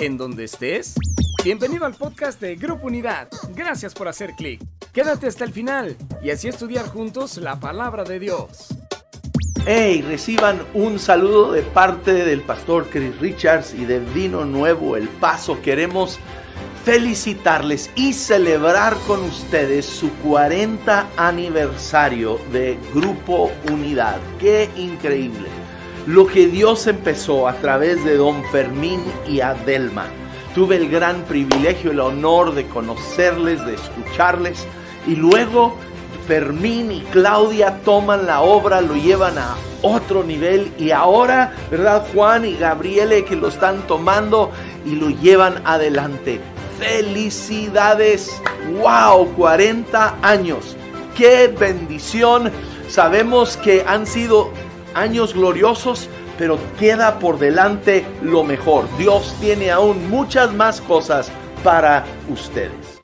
en donde estés. Bienvenido al podcast de Grupo Unidad. Gracias por hacer clic. Quédate hasta el final y así estudiar juntos la palabra de Dios. Hey, reciban un saludo de parte del pastor Chris Richards y de Vino Nuevo El Paso. Queremos felicitarles y celebrar con ustedes su 40 aniversario de Grupo Unidad. Qué increíble. Lo que Dios empezó a través de Don Fermín y Adelma. Tuve el gran privilegio, el honor de conocerles, de escucharles y luego Fermín y Claudia toman la obra, lo llevan a otro nivel y ahora, ¿verdad? Juan y Gabriele que lo están tomando y lo llevan adelante. Felicidades. Wow, 40 años. Qué bendición. Sabemos que han sido años gloriosos, pero queda por delante lo mejor. Dios tiene aún muchas más cosas para ustedes.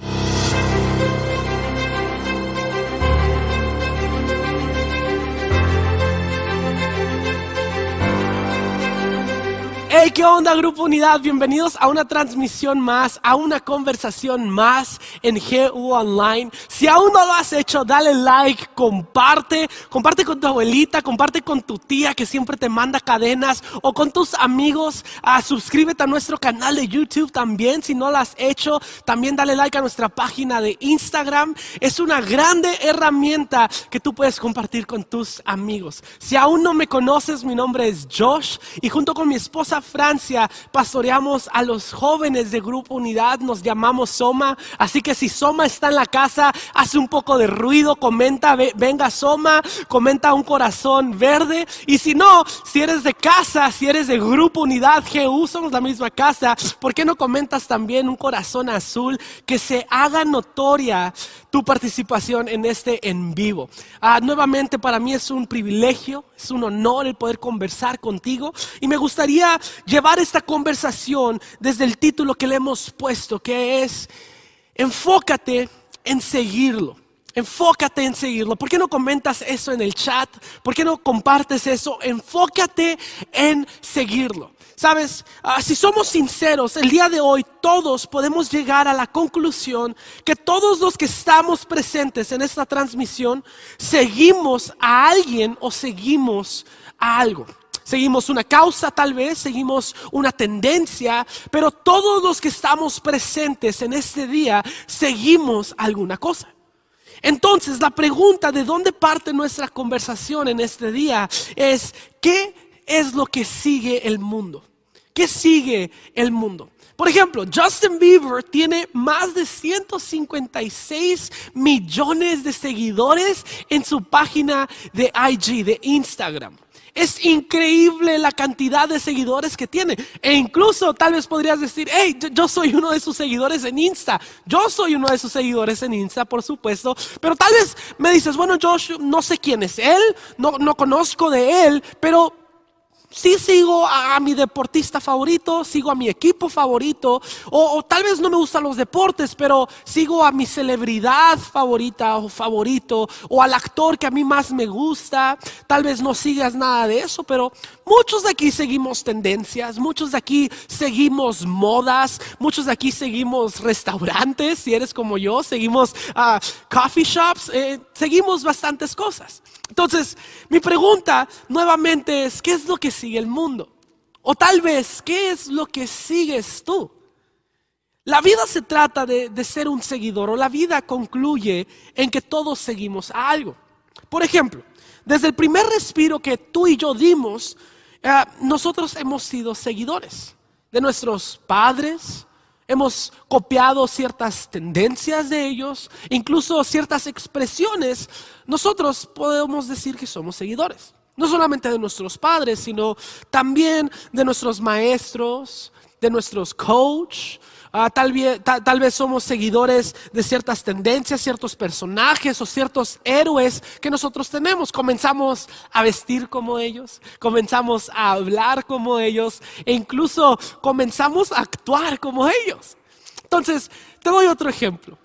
Hey, ¿qué onda, Grupo Unidad? Bienvenidos a una transmisión más, a una conversación más en GU Online. Si aún no lo has hecho, dale like, comparte, comparte con tu abuelita, comparte con tu tía que siempre te manda cadenas o con tus amigos. Ah, suscríbete a nuestro canal de YouTube también, si no lo has hecho. También dale like a nuestra página de Instagram. Es una grande herramienta que tú puedes compartir con tus amigos. Si aún no me conoces, mi nombre es Josh y junto con mi esposa Francia pastoreamos a los jóvenes de Grupo Unidad, nos llamamos Soma, así que si Soma está en la casa, hace un poco de ruido, comenta, venga Soma, comenta un corazón verde, y si no, si eres de casa, si eres de Grupo Unidad GU, somos la misma casa, ¿por qué no comentas también un corazón azul que se haga notoria tu participación en este en vivo? Ah, nuevamente para mí es un privilegio, es un honor el poder conversar contigo y me gustaría llevar esta conversación desde el título que le hemos puesto, que es enfócate en seguirlo. Enfócate en seguirlo. ¿Por qué no comentas eso en el chat? ¿Por qué no compartes eso? Enfócate en seguirlo. Sabes, ah, si somos sinceros, el día de hoy todos podemos llegar a la conclusión que todos los que estamos presentes en esta transmisión seguimos a alguien o seguimos a algo. Seguimos una causa tal vez, seguimos una tendencia, pero todos los que estamos presentes en este día seguimos alguna cosa. Entonces la pregunta de dónde parte nuestra conversación en este día es, ¿qué es lo que sigue el mundo? ¿Qué sigue el mundo? Por ejemplo, Justin Bieber tiene más de 156 millones de seguidores en su página de IG, de Instagram. Es increíble la cantidad de seguidores que tiene. E incluso tal vez podrías decir, hey, yo, soy uno de sus seguidores en Insta. Yo soy uno de sus seguidores en Insta, por supuesto. Pero tal vez me dices, bueno, Josh, no sé quién es él, no, no conozco de él, pero sí sigo a, mi deportista favorito, sigo a mi equipo favorito, o, tal vez no me gustan los deportes, pero sigo a mi celebridad favorita o favorito, o al actor que a mí más me gusta. Tal vez no sigas nada de eso, pero muchos de aquí seguimos tendencias, muchos de aquí seguimos modas, muchos de aquí seguimos restaurantes, si eres como yo, seguimos uh, coffee shops, eh, seguimos bastantes cosas. Entonces, mi pregunta nuevamente es, ¿qué es lo que sigue el mundo? O tal vez, ¿qué es lo que sigues tú? La vida se trata de, ser un seguidor o la vida concluye en que todos seguimos a algo. Por ejemplo, desde el primer respiro que tú y yo dimos, eh, nosotros hemos sido seguidores de nuestros padres, hemos copiado ciertas tendencias de ellos, incluso ciertas expresiones, nosotros podemos decir que somos seguidores. No solamente de nuestros padres, sino también de nuestros maestros, de nuestros coach, Ah, tal, vez, somos seguidores de ciertas tendencias, ciertos personajes o ciertos héroes que nosotros tenemos. Comenzamos a vestir como ellos, comenzamos a hablar como ellos e incluso comenzamos a actuar como ellos. Entonces, te doy otro ejemplo.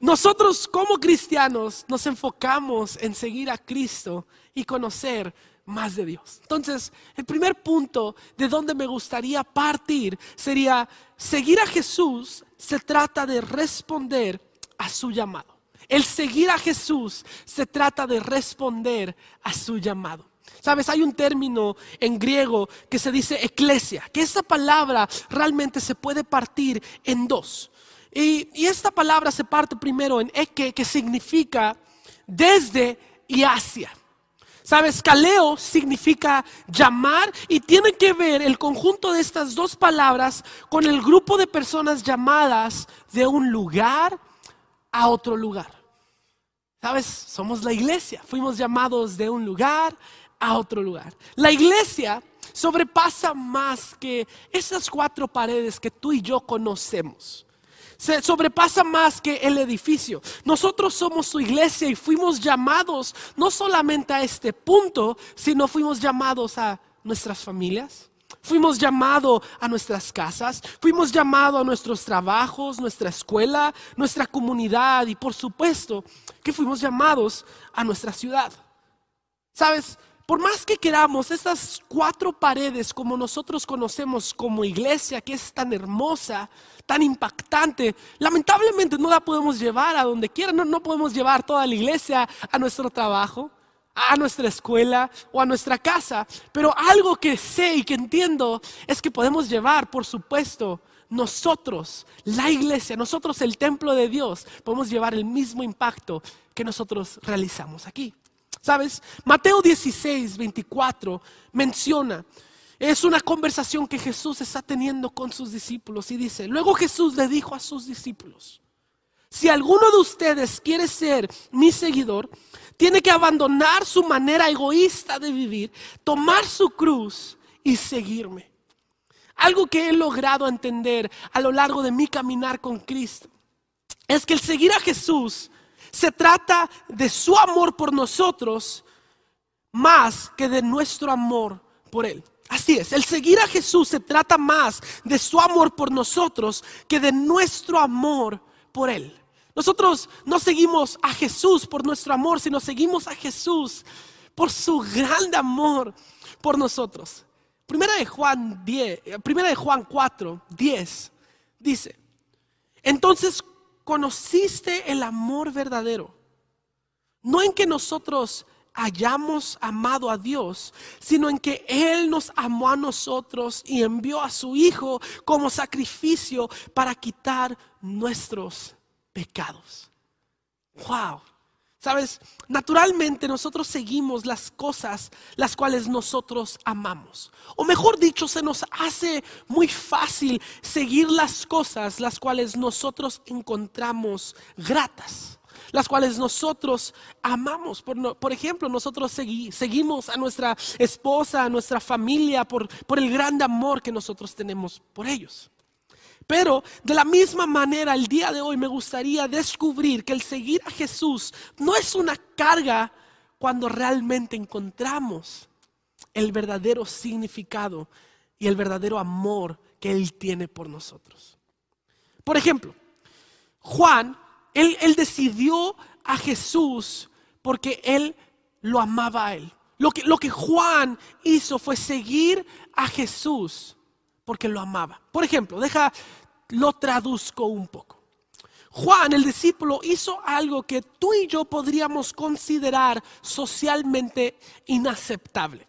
Nosotros como cristianos nos enfocamos en seguir a Cristo y conocer más de Dios. Entonces, el primer punto de donde me gustaría partir sería, seguir a Jesús se trata de responder a su llamado. El seguir a Jesús se trata de responder a su llamado. Sabes, hay un término en griego que se dice eclesia, que esa palabra realmente se puede partir en dos. Y, esta palabra se parte primero en eke, que significa desde y hacia. Sabes, caleo significa llamar y tiene que ver el conjunto de estas dos palabras con el grupo de personas llamadas de un lugar a otro lugar. Sabes, somos la iglesia, fuimos llamados de un lugar a otro lugar. La iglesia sobrepasa más que esas cuatro paredes que tú y yo conocemos. Se sobrepasa más que el edificio. Nosotros somos su iglesia y fuimos llamados no solamente a este punto, sino fuimos llamados a nuestras familias. Fuimos llamados a nuestras casas, fuimos llamados a nuestros trabajos, nuestra escuela, nuestra comunidad y por supuesto que fuimos llamados a nuestra ciudad. ¿Sabes? Por más que queramos, estas cuatro paredes como nosotros conocemos como iglesia, que es tan hermosa, tan impactante, lamentablemente no la podemos llevar a donde quiera, no, no podemos llevar toda la iglesia a nuestro trabajo, a nuestra escuela o a nuestra casa. Pero algo que sé y que entiendo es que podemos llevar, por supuesto, nosotros, la iglesia, nosotros el templo de Dios, podemos llevar el mismo impacto que nosotros realizamos aquí. ¿Sabes? Mateo 16, 24 menciona, es una conversación que Jesús está teniendo con sus discípulos y dice, luego Jesús le dijo a sus discípulos, si alguno de ustedes quiere ser mi seguidor, tiene que abandonar su manera egoísta de vivir, tomar su cruz y seguirme. Algo que he logrado entender a lo largo de mi caminar con Cristo es que el seguir a Jesús se trata de su amor por nosotros más que de nuestro amor por Él. Así es, el seguir a Jesús se trata más de su amor por nosotros que de nuestro amor por Él. Nosotros no seguimos a Jesús por nuestro amor, sino seguimos a Jesús por su gran amor por nosotros. Primera de Juan 10, primera de Juan 4, 10 dice, entonces conociste el amor verdadero. No en que nosotros hayamos amado a Dios, sino en que Él nos amó a nosotros y envió a su Hijo como sacrificio para quitar nuestros pecados. Wow. Sabes, naturalmente nosotros seguimos las cosas las cuales nosotros amamos. O mejor dicho, se nos hace muy fácil seguir las cosas las cuales nosotros encontramos gratas las cuales nosotros amamos. Por, ejemplo, nosotros seguimos a nuestra esposa, a nuestra familia, por, por el gran amor que nosotros tenemos por ellos. Pero de la misma manera, el día de hoy me gustaría descubrir que el seguir a Jesús no es una carga cuando realmente encontramos el verdadero significado y el verdadero amor que Él tiene por nosotros. Por ejemplo, Juan, él, decidió a Jesús porque Él lo amaba a Él. Lo que, lo que Juan hizo fue seguir a Jesús porque lo amaba. Por ejemplo, deja, lo traduzco un poco. Juan, el discípulo, hizo algo que tú y yo podríamos considerar socialmente inaceptable.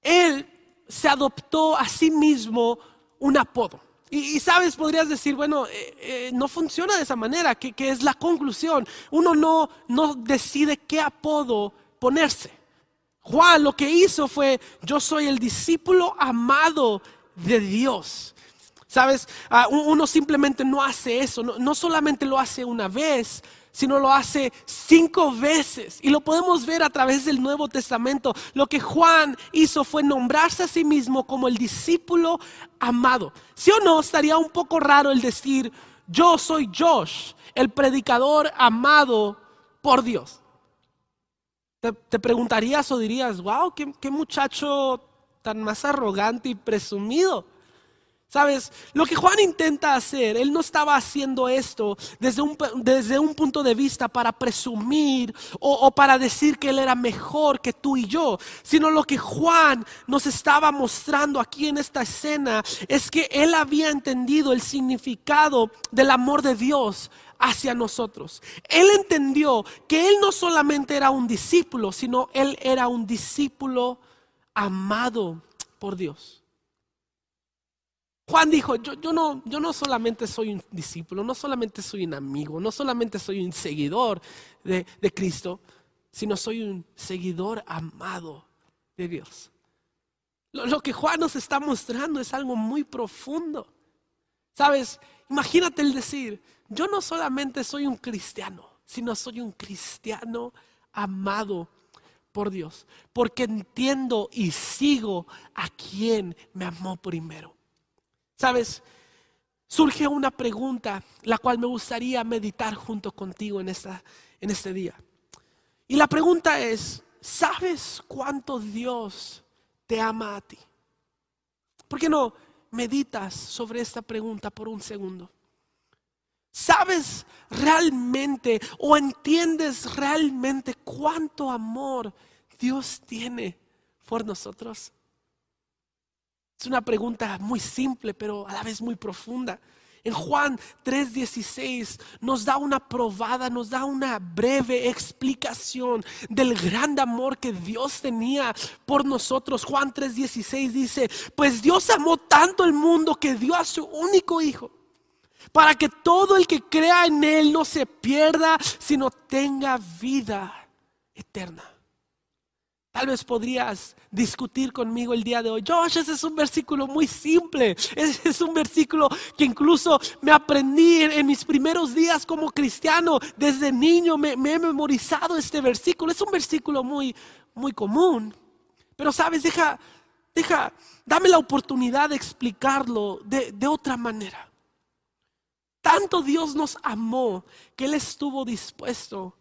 Él se adoptó a sí mismo un apodo. Y, sabes, podrías decir, bueno, eh, eh, no funciona de esa manera, que, que, es la conclusión. Uno no, no decide qué apodo ponerse. Juan lo que hizo fue, yo soy el discípulo amado de Dios. Sabes, ah, uno simplemente no hace eso, no, solamente lo hace una vez, sino lo hace cinco veces. Y lo podemos ver a través del Nuevo Testamento. Lo que Juan hizo fue nombrarse a sí mismo como el discípulo amado. ¿Sí o no? Estaría un poco raro el decir, yo soy Josh, el predicador amado por Dios. Te, preguntarías o dirías, wow, qué muchacho tan más arrogante y presumido. Sabes, lo que Juan intenta hacer, él no estaba haciendo esto desde un, desde un punto de vista para presumir o, o, para decir que él era mejor que tú y yo, sino lo que Juan nos estaba mostrando aquí en esta escena es que él había entendido el significado del amor de Dios hacia nosotros. Él entendió que él no solamente era un discípulo, sino él era un discípulo amado por Dios. Juan dijo, yo, no, yo no solamente soy un discípulo, no solamente soy un amigo, no solamente soy un seguidor de, de Cristo, sino soy un seguidor amado de Dios. Lo, lo, que Juan nos está mostrando es algo muy profundo. Sabes, imagínate el decir, yo no solamente soy un cristiano, sino soy un cristiano amado por Dios, porque entiendo y sigo a quien me amó primero. Sabes, surge una pregunta la cual me gustaría meditar junto contigo en, esta, en este día. Y la pregunta es, ¿sabes cuánto Dios te ama a ti? ¿Por qué no meditas sobre esta pregunta por un segundo? ¿Sabes realmente o entiendes realmente cuánto amor Dios tiene por nosotros? Es una pregunta muy simple, pero a la vez muy profunda. En Juan 3:16 nos da una probada, nos da una breve explicación del gran amor que Dios tenía por nosotros. Juan 3:16 dice, pues Dios amó tanto el mundo que dio a su único hijo, para que todo el que crea en Él no se pierda, sino tenga vida eterna. Tal vez podrías discutir conmigo el día de hoy. Josh, ese es un versículo muy simple. Ese es un versículo que incluso me aprendí en, mis primeros días como cristiano. Desde niño me, me, he memorizado este versículo. Es un versículo muy, muy común. Pero sabes, deja, deja, dame la oportunidad de explicarlo de, de otra manera. Tanto Dios nos amó que Él estuvo dispuesto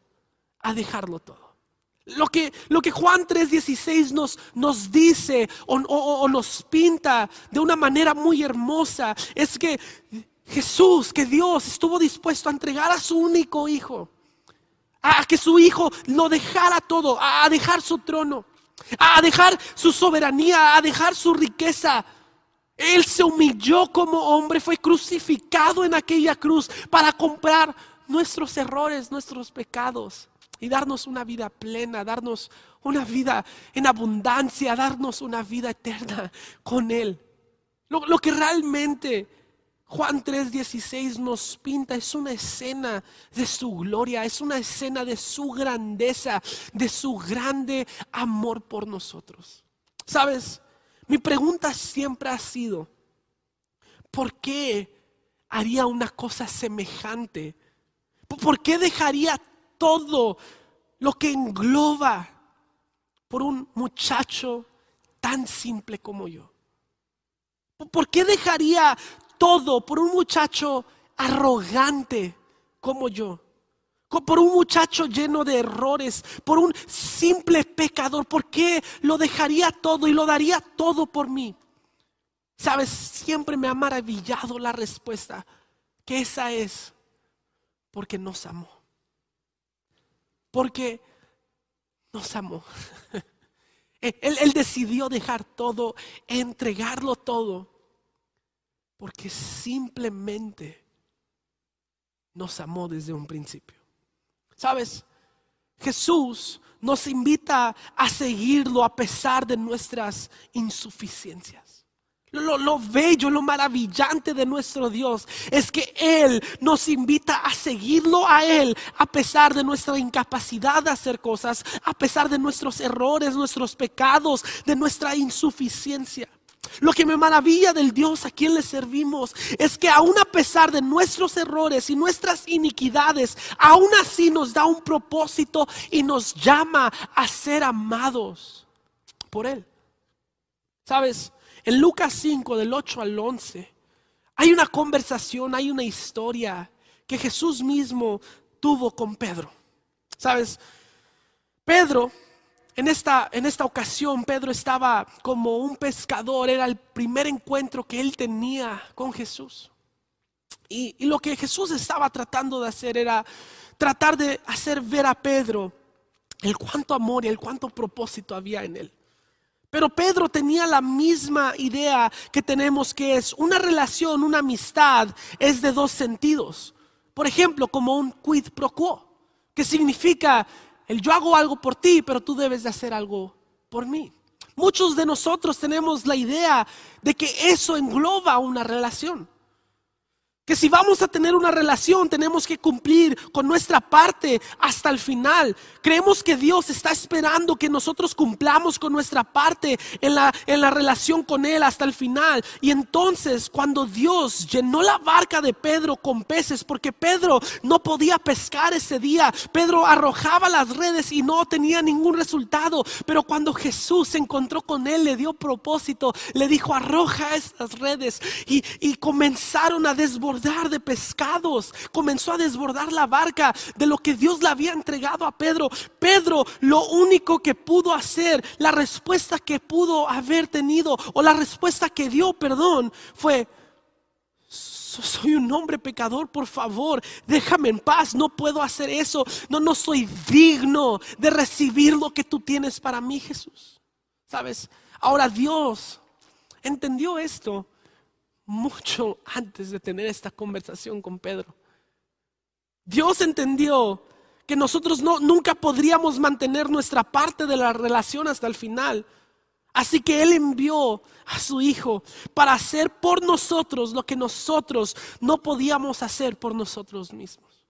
a dejarlo todo. Lo que, Juan 3:16 nos, nos dice o, o nos pinta de una manera muy hermosa es que Jesús, que Dios estuvo dispuesto a entregar a su único hijo, a que su hijo lo dejara todo, a dejar su trono, a dejar su soberanía, a dejar su riqueza. Él se humilló como hombre, fue crucificado en aquella cruz para comprar nuestros errores, nuestros pecados y darnos una vida plena, darnos una vida en abundancia, darnos una vida eterna con Él. Lo, lo que realmente Juan 3:16 nos pinta es una escena de su gloria, es una escena de su grandeza, de su grande amor por nosotros. Sabes, mi pregunta siempre ha sido, ¿por qué haría una cosa semejante? ¿Por qué dejaría todo lo que engloba por un muchacho tan simple como yo? ¿Por qué dejaría todo por un muchacho arrogante como yo? Por un muchacho lleno de errores, por un simple pecador, ¿por qué lo dejaría todo y lo daría todo por mí? Sabes, siempre me ha maravillado la respuesta, que esa es porque nos amó porque nos amó. Él, él, decidió dejar todo, entregarlo todo, porque simplemente nos amó desde un principio. ¿Sabes? Jesús nos invita a seguirlo a pesar de nuestras insuficiencias. Lo, bello, lo maravillante de nuestro Dios es que Él nos invita a seguirlo a Él a pesar de nuestra incapacidad de hacer cosas, a pesar de nuestros errores, nuestros pecados, de nuestra insuficiencia. Lo que me maravilla del Dios a quien le servimos es que aún a pesar de nuestros errores y nuestras iniquidades, aún así nos da un propósito y nos llama a ser amados por Él. ¿Sabes? En Lucas 5, del 8 al 11, hay una conversación, hay una historia que Jesús mismo tuvo con Pedro. ¿Sabes? Pedro en esta, en esta ocasión Pedro estaba como un pescador, era el primer encuentro que él tenía con Jesús. Y, y, lo que Jesús estaba tratando de hacer era tratar de hacer ver a Pedro el cuánto amor y el cuánto propósito había en él. Pero Pedro tenía la misma idea que tenemos que es una relación, una amistad, es de dos sentidos. Por ejemplo, como un quid pro quo, que significa el yo hago algo por ti, pero tú debes de hacer algo por mí. Muchos de nosotros tenemos la idea de que eso engloba una relación. Que si vamos a tener una relación tenemos que cumplir con nuestra parte hasta el final. Creemos que Dios está esperando que nosotros cumplamos con nuestra parte en la, en la relación con Él hasta el final. Y entonces cuando Dios llenó la barca de Pedro con peces, porque Pedro no podía pescar ese día, Pedro arrojaba las redes y no tenía ningún resultado. Pero cuando Jesús se encontró con Él, le dio propósito, le dijo arroja esas redes y, y comenzaron a desbordar de pescados, comenzó a desbordar la barca de lo que Dios le había entregado a Pedro. Pedro lo único que pudo hacer, la respuesta que pudo haber tenido o la respuesta que dio, perdón, fue, soy un hombre pecador, por favor, déjame en paz, no puedo hacer eso, no, no soy digno de recibir lo que tú tienes para mí, Jesús. ¿Sabes? Ahora Dios entendió esto mucho antes de tener esta conversación con Pedro. Dios entendió que nosotros no, nunca podríamos mantener nuestra parte de la relación hasta el final. Así que Él envió a su Hijo para hacer por nosotros lo que nosotros no podíamos hacer por nosotros mismos.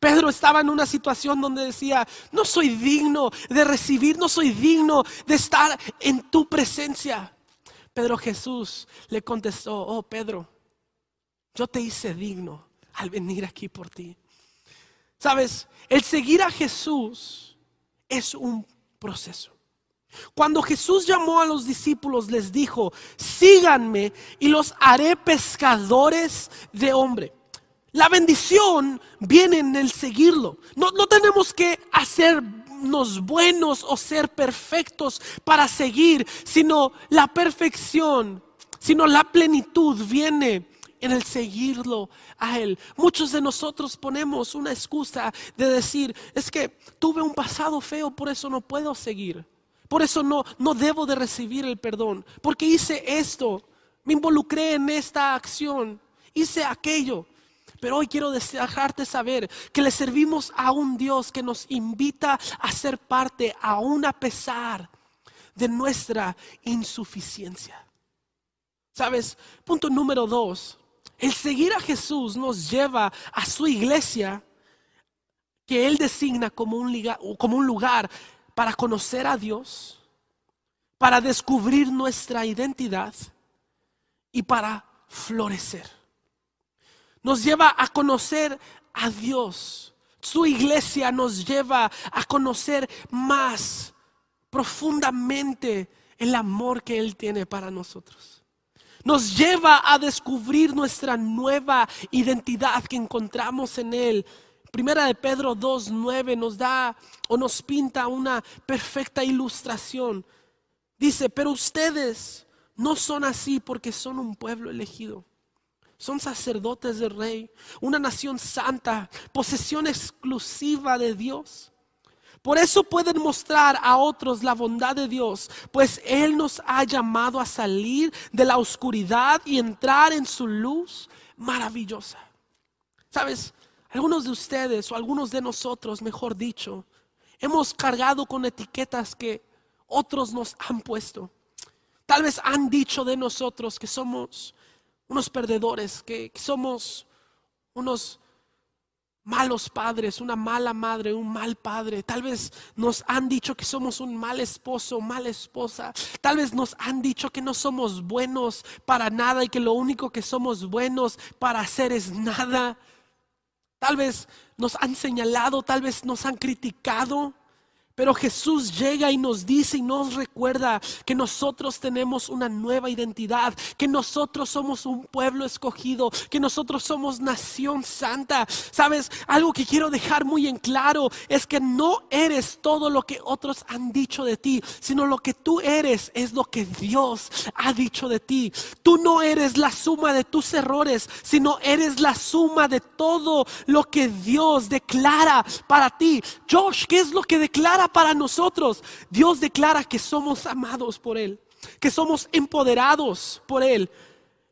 Pedro estaba en una situación donde decía, no soy digno de recibir, no soy digno de estar en tu presencia. Pedro Jesús le contestó, oh Pedro, yo te hice digno al venir aquí por ti. Sabes, el seguir a Jesús es un proceso. Cuando Jesús llamó a los discípulos, les dijo, síganme y los haré pescadores de hombre. La bendición viene en el seguirlo. No, no tenemos que hacer buenos o ser perfectos para seguir, sino la perfección, sino la plenitud viene en el seguirlo a Él. Muchos de nosotros ponemos una excusa de decir, es que tuve un pasado feo, por eso no puedo seguir. Por eso no, no debo de recibir el perdón. Porque hice esto, me involucré en esta acción, hice aquello. Pero hoy quiero dejarte saber que le servimos a un Dios que nos invita a ser parte aún a pesar de nuestra insuficiencia. ¿Sabes? Punto número dos. El seguir a Jesús nos lleva a su iglesia que Él designa como un, como un lugar para conocer a Dios, para descubrir nuestra identidad y para florecer nos lleva a conocer a Dios. Su iglesia nos lleva a conocer más profundamente el amor que Él tiene para nosotros. Nos lleva a descubrir nuestra nueva identidad que encontramos en Él. Primera de Pedro 2.9 nos da o nos pinta una perfecta ilustración. Dice, pero ustedes no son así porque son un pueblo elegido son sacerdotes del rey, una nación santa, posesión exclusiva de Dios. Por eso pueden mostrar a otros la bondad de Dios, pues Él nos ha llamado a salir de la oscuridad y entrar en su luz maravillosa. Sabes, algunos de ustedes o algunos de nosotros, mejor dicho, hemos cargado con etiquetas que otros nos han puesto. Tal vez han dicho de nosotros que somos unos perdedores, que, somos unos malos padres, una mala madre, un mal padre. Tal vez nos han dicho que somos un mal esposo, mala esposa. Tal vez nos han dicho que no somos buenos para nada y que lo único que somos buenos para hacer es nada. Tal vez nos han señalado, tal vez nos han criticado. Pero Jesús llega y nos dice y nos recuerda que nosotros tenemos una nueva identidad, que nosotros somos un pueblo escogido, que nosotros somos nación santa. Sabes, algo que quiero dejar muy en claro es que no eres todo lo que otros han dicho de ti, sino lo que tú eres es lo que Dios ha dicho de ti. Tú no eres la suma de tus errores, sino eres la suma de todo lo que Dios declara para ti. Josh, ¿qué es lo que declara? Para nosotros. Dios declara que somos amados por Él, que somos empoderados por Él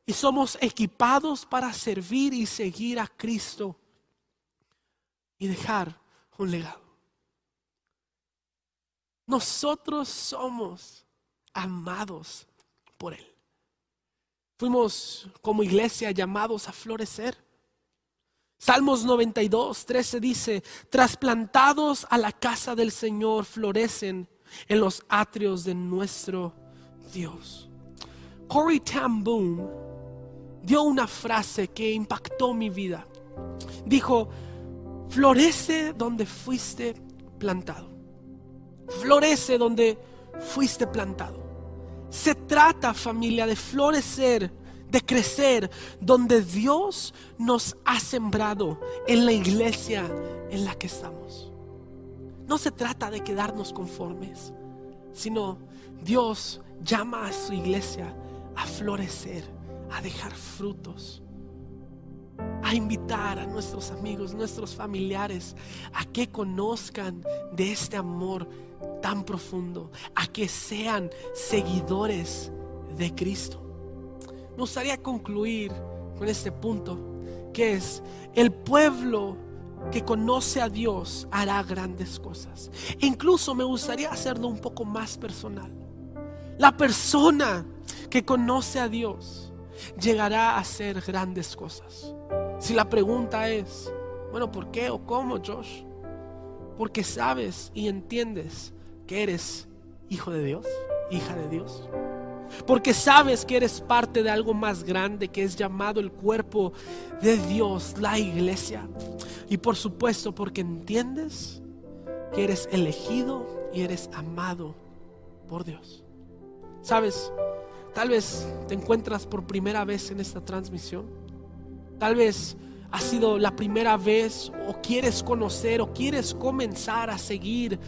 y somos equipados para servir y seguir a Cristo y dejar un legado. Nosotros somos amados por Él. Fuimos como iglesia llamados a florecer. Salmos 92, 13 dice, trasplantados a la casa del Señor, florecen en los atrios de nuestro Dios. Corey Tam Boom dio una frase que impactó mi vida. Dijo, florece donde fuiste plantado. Florece donde fuiste plantado. Se trata, familia, de florecer de crecer donde Dios nos ha sembrado en la iglesia en la que estamos. No se trata de quedarnos conformes, sino Dios llama a su iglesia a florecer, a dejar frutos, a invitar a nuestros amigos, nuestros familiares a que conozcan de este amor tan profundo, a que sean seguidores de Cristo. Me gustaría concluir con este punto, que es el pueblo que conoce a Dios hará grandes cosas. E incluso me gustaría hacerlo un poco más personal. La persona que conoce a Dios llegará a hacer grandes cosas. Si la pregunta es, bueno, ¿por qué o cómo, Josh? Porque sabes y entiendes que eres hijo de Dios, hija de Dios. Porque sabes que eres parte de algo más grande que es llamado el cuerpo de Dios, la iglesia. Y por supuesto porque entiendes que eres elegido y eres amado por Dios. Sabes, tal vez te encuentras por primera vez en esta transmisión. Tal vez ha sido la primera vez o quieres conocer o quieres comenzar a seguir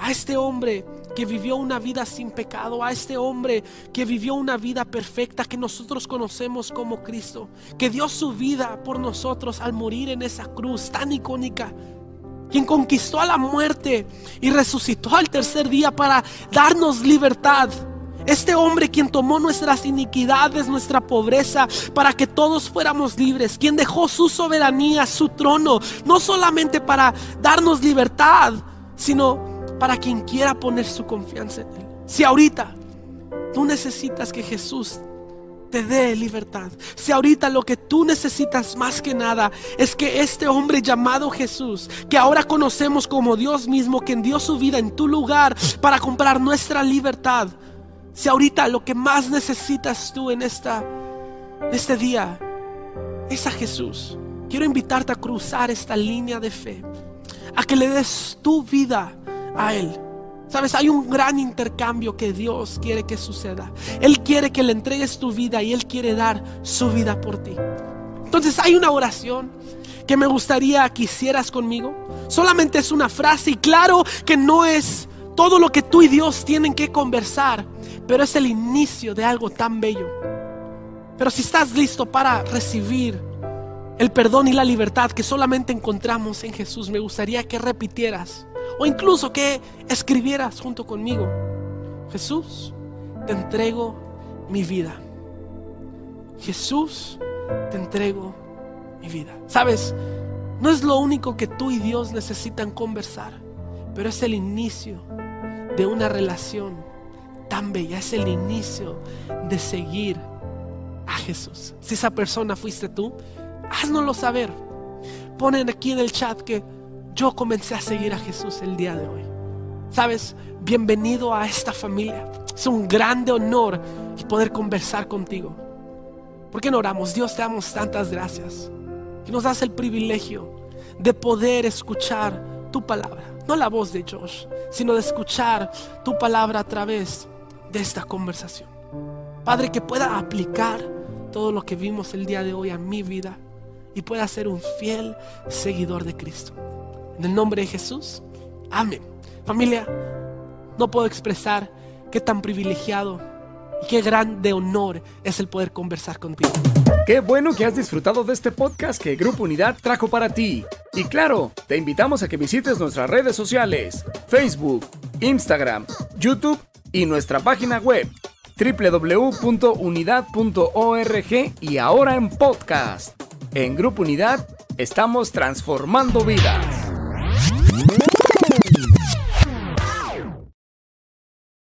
a este hombre que vivió una vida sin pecado, a este hombre que vivió una vida perfecta que nosotros conocemos como Cristo, que dio su vida por nosotros al morir en esa cruz tan icónica, quien conquistó a la muerte y resucitó al tercer día para darnos libertad. Este hombre quien tomó nuestras iniquidades, nuestra pobreza, para que todos fuéramos libres, quien dejó su soberanía, su trono, no solamente para darnos libertad, sino para quien quiera poner su confianza en Él. Si ahorita tú necesitas que Jesús te dé libertad. Si ahorita lo que tú necesitas más que nada es que este hombre llamado Jesús, que ahora conocemos como Dios mismo, quien dio su vida en tu lugar para comprar nuestra libertad. Si ahorita lo que más necesitas tú en esta este día es a Jesús. Quiero invitarte a cruzar esta línea de fe, a que le des tu vida a Él. Sabes, hay un gran intercambio que Dios quiere que suceda. Él quiere que le entregues tu vida y Él quiere dar su vida por ti. Entonces hay una oración que me gustaría que hicieras conmigo. Solamente es una frase y claro que no es todo lo que tú y Dios tienen que conversar, pero es el inicio de algo tan bello. Pero si estás listo para recibir el perdón y la libertad que solamente encontramos en Jesús, me gustaría que repitieras o incluso que escribieras junto conmigo, Jesús, te entrego mi vida. Jesús, te entrego mi vida. Sabes, no es lo único que tú y Dios necesitan conversar, pero es el inicio de una relación tan bella, es el inicio de seguir a Jesús. Si esa persona fuiste tú, háznoslo saber. Ponen aquí en el chat que yo comencé a seguir a Jesús el día de hoy. Sabes, bienvenido a esta familia. Es un grande honor poder conversar contigo. ¿Por qué no oramos? Dios, te damos tantas gracias. Que nos das el privilegio de poder escuchar tu palabra. no la voz de Josh, sino de escuchar tu palabra a través de esta conversación. Padre, que pueda aplicar todo lo que vimos el día de hoy a mi vida y pueda ser un fiel seguidor de Cristo. En el nombre de Jesús, amén. Familia, no puedo expresar qué tan privilegiado y qué grande honor es el poder conversar contigo. Qué bueno que has disfrutado de este podcast que Grupo Unidad trajo para ti. Y claro, te invitamos a que visites nuestras redes sociales, Facebook, Instagram, YouTube y nuestra página web www.unidad.org y ahora en podcast. En Grupo Unidad estamos transformando vidas.